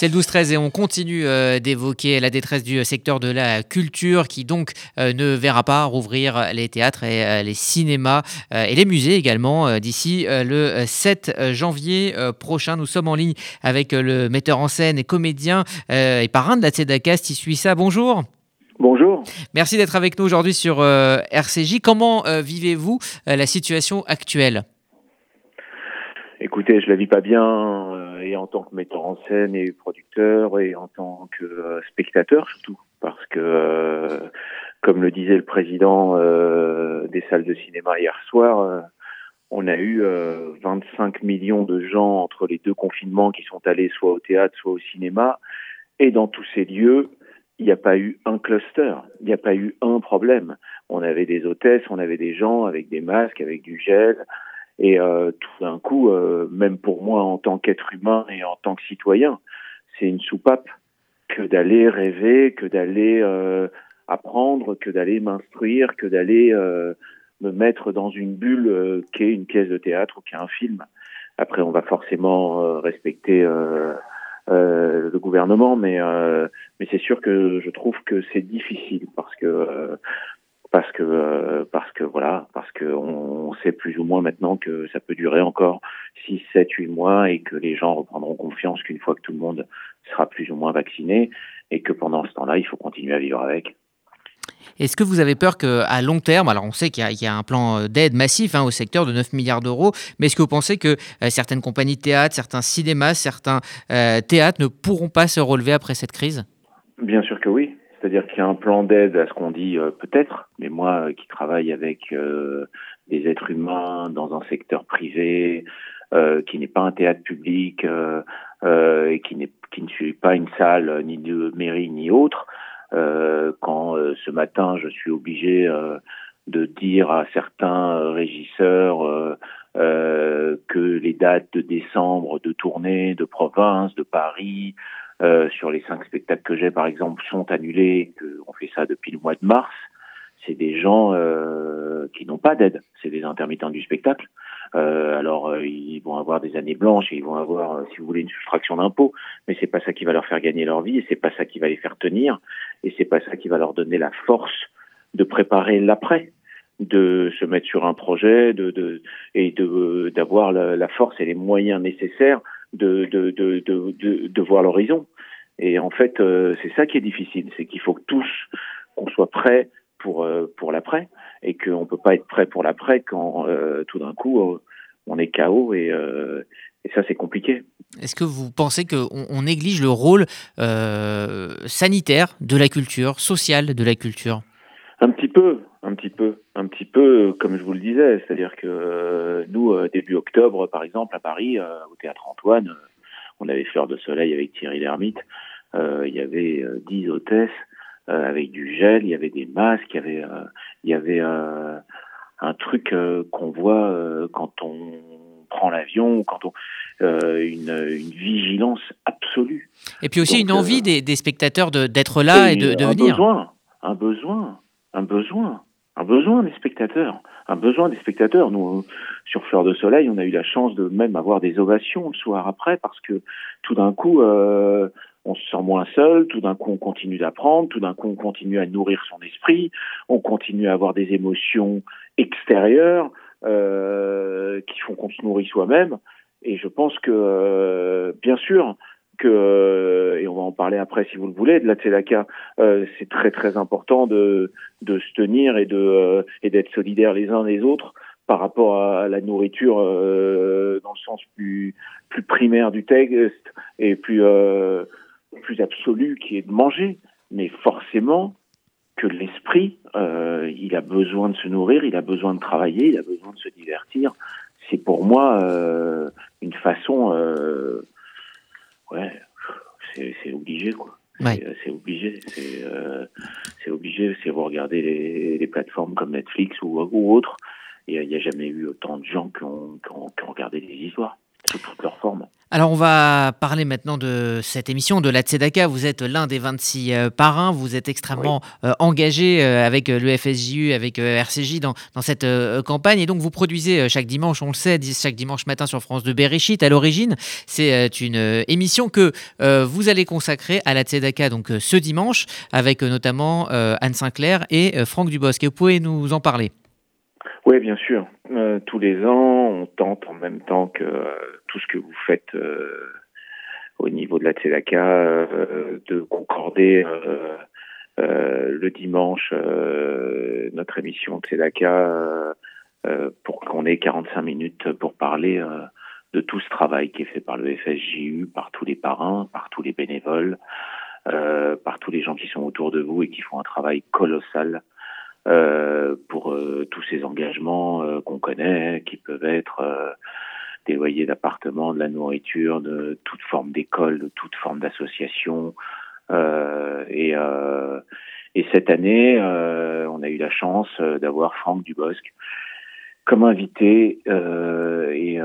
C'est le 12-13 et on continue euh, d'évoquer la détresse du secteur de la culture qui donc euh, ne verra pas rouvrir les théâtres et euh, les cinémas et les musées également d'ici le 7 janvier prochain. Nous sommes en ligne avec le metteur en scène et comédien et parrain de la Tzedaka, ça. Bonjour. Bonjour. Merci d'être avec nous aujourd'hui sur RCJ. Comment vivez-vous la situation actuelle? Écoutez, je la vis pas bien, euh, et en tant que metteur en scène et producteur, et en tant que euh, spectateur surtout, parce que, euh, comme le disait le président des salles de cinéma hier soir, on a eu 25 millions de gens entre les deux confinements qui sont allés soit au théâtre, soit au cinéma, et dans tous ces lieux, il n'y a pas eu un cluster, il n'y a pas eu un problème. On avait des hôtesses, on avait des gens avec des masques, avec du gel, et euh, tout d'un coup, euh, même pour moi en tant qu'être humain et en tant que citoyen, c'est une soupape que d'aller rêver, que d'aller euh, apprendre, que d'aller m'instruire, que d'aller me mettre dans une bulle qui est une pièce de théâtre ou qui est un film. Après, on va forcément respecter le gouvernement, mais mais c'est sûr que je trouve que c'est difficile parce que parce que euh, parce que voilà parce que on sait plus ou moins maintenant que ça peut durer encore 6 7 8 mois et que les gens reprendront confiance qu'une fois que tout le monde sera plus ou moins vacciné et que pendant ce temps-là, il faut continuer à vivre avec. Est-ce que vous avez peur qu'à long terme, alors on sait qu'il y, a un plan d'aide massif hein, au secteur de 9 milliards d'euros, mais est-ce que vous pensez que euh, certaines compagnies de théâtre, certains cinémas, certains euh, théâtres ne pourront pas se relever après cette crise? Bien sûr que oui. C'est-à-dire qu'il y a un plan d'aide à ce qu'on dit euh, peut-être, mais moi euh, qui travaille avec euh, des êtres humains dans un secteur privé, qui n'est pas un théâtre public et qui, n'est, qui ne suit pas une salle ni de mairie ni autre, quand ce matin je suis obligé de dire à certains régisseurs que les dates de décembre de tournée de province, de Paris, euh, sur les cinq spectacles que j'ai, par exemple, sont annulés, que on fait ça depuis le mois de mars, c'est des gens euh, qui n'ont pas d'aide. C'est des intermittents du spectacle. Euh, alors, euh, ils vont avoir des années blanches et ils vont avoir, euh, si vous voulez, une soustraction d'impôts, mais c'est pas ça qui va leur faire gagner leur vie et c'est pas ça qui va les faire tenir et c'est pas ça qui va leur donner la force de préparer l'après de se mettre sur un projet de, de et de d'avoir la, la, force et les moyens nécessaires de, de, de, de, de voir l'horizon. Et en fait, euh, c'est ça qui est difficile, c'est qu'il faut que tous, qu'on soit prêts pour, euh, pour l'après, et qu'on peut pas être prêt pour l'après quand euh, tout d'un coup, on est KO, et, et ça, c'est compliqué. Est-ce que vous pensez qu'on on néglige le rôle sanitaire de la culture, social de la culture? Un petit peu, un petit peu, un petit peu, comme je vous le disais, c'est-à-dire que nous, début octobre, par exemple, à Paris, au Théâtre Antoine, on avait Fleur de Soleil avec Thierry Lhermitte, euh, il y avait euh, dix hôtesses euh, avec du gel, il y avait des masques, il y avait, il y avait un truc qu'on voit quand on prend l'avion, quand on une, une, vigilance absolue. Et puis aussi une envie des, des, spectateurs d'être là et, de, de un venir. Besoin, un besoin, un besoin, un besoin des spectateurs, un besoin des spectateurs. Nous, sur Fleur de Soleil, on a eu la chance de même avoir des ovations le soir après parce que tout d'un coup, euh, on se sent moins seul, tout d'un coup on continue d'apprendre, tout d'un coup on continue à nourrir son esprit, on continue à avoir des émotions extérieures euh, qui font qu'on se nourrit soi-même. Et je pense que, euh, bien sûr, que, et on va en parler après si vous le voulez, de la Tzedaka, euh, c'est très très important de, de se tenir et de euh, et d'être solidaires les uns les autres par rapport à la nourriture euh, dans le sens plus plus primaire du texte et plus euh, plus absolu qui est de manger, mais forcément que l'esprit, euh, il a besoin de se nourrir, il a besoin de travailler, il a besoin de se divertir. C'est pour moi euh, une façon, euh, ouais, c'est obligé quoi. C'est obligé, c'est obligé. Si vous regardez les, les, plateformes comme Netflix ou, ou autres, il n'y a, jamais eu autant de gens qui ont, qui ont, qui ont regardé des histoires. Sous toutes leurs formes. Alors on va parler maintenant de cette émission de la Tzedaka. Vous êtes l'un des 26 euh, parrains, vous êtes extrêmement euh, engagé euh, avec le FSJU, avec RCJ dans, dans cette campagne et donc vous produisez chaque dimanche, on le sait, chaque dimanche matin sur France de Bereshit. À l'origine, c'est une émission que vous allez consacrer à la Tzedaka donc ce dimanche avec notamment Anne Sinclair et Franck Dubosc. Vous pouvez nous en parler oui, bien sûr. Euh, tous les ans, on tente en même temps que euh, tout ce que vous faites euh, au niveau de la Tzedaka de concorder le dimanche notre émission Tzedaka pour qu'on ait 45 minutes pour parler de tout ce travail qui est fait par le FSJU, par tous les parrains, par tous les bénévoles, par tous les gens qui sont autour de vous et qui font un travail colossal pour euh, tous ces engagements euh, qu'on connaît, qui peuvent être des loyers d'appartement, de la nourriture, de toute forme d'école, de toute forme d'association. et, et cette année, on a eu la chance d'avoir Franck Dubosc comme invité et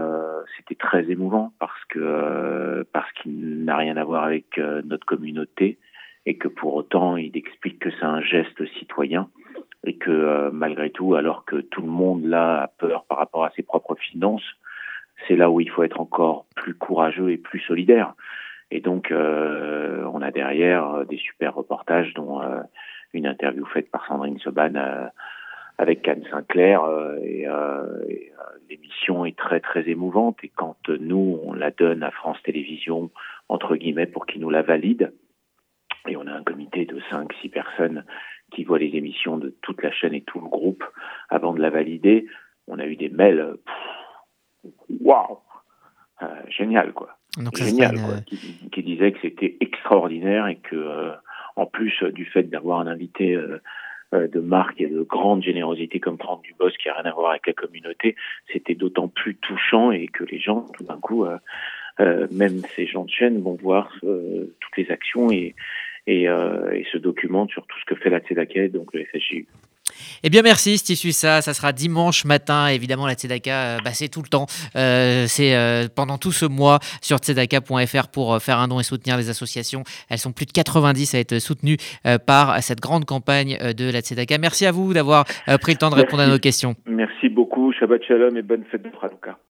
c'était très émouvant parce que parce qu'il n'a rien à voir avec notre communauté et que pour autant il explique que c'est un geste citoyen et que euh, malgré tout, alors que tout le monde là a peur par rapport à ses propres finances, c'est là où il faut être encore plus courageux et plus solidaire. Et donc, euh, on a derrière euh, des super reportages, dont une interview faite par Sandrine Seban avec Anne Sinclair. l'émission est très très émouvante. Et quand nous, on la donne à France Télévisions, entre guillemets, pour qu'ils nous la valident, et on a un comité de 5-6 personnes qui voit les émissions de toute la chaîne et tout le groupe avant de la valider. On a eu des mails, waouh, euh, génial quoi, génial quoi, qui, qui, disaient que c'était extraordinaire et que euh, en plus du fait d'avoir un invité euh, de marque et de grande générosité comme Franck Dubos qui a rien à voir avec la communauté, c'était d'autant plus touchant et que les gens tout d'un coup, même ces gens de chaîne vont voir toutes les actions et et, euh, et, se documente sur tout ce que fait la Tzedaka, donc le. Eh bien merci Stisu ça, ça sera dimanche matin, évidemment la Tzedaka, euh, bah, c'est tout le temps, euh, c'est euh, pendant tout ce mois sur tzedaka.fr pour faire un don et soutenir les associations. Elles sont plus de 90 à être soutenues par cette grande campagne de la Tzedaka. Merci à vous d'avoir pris le temps de répondre à nos questions. Merci beaucoup, Shabbat Shalom et bonne fête de Hanouka.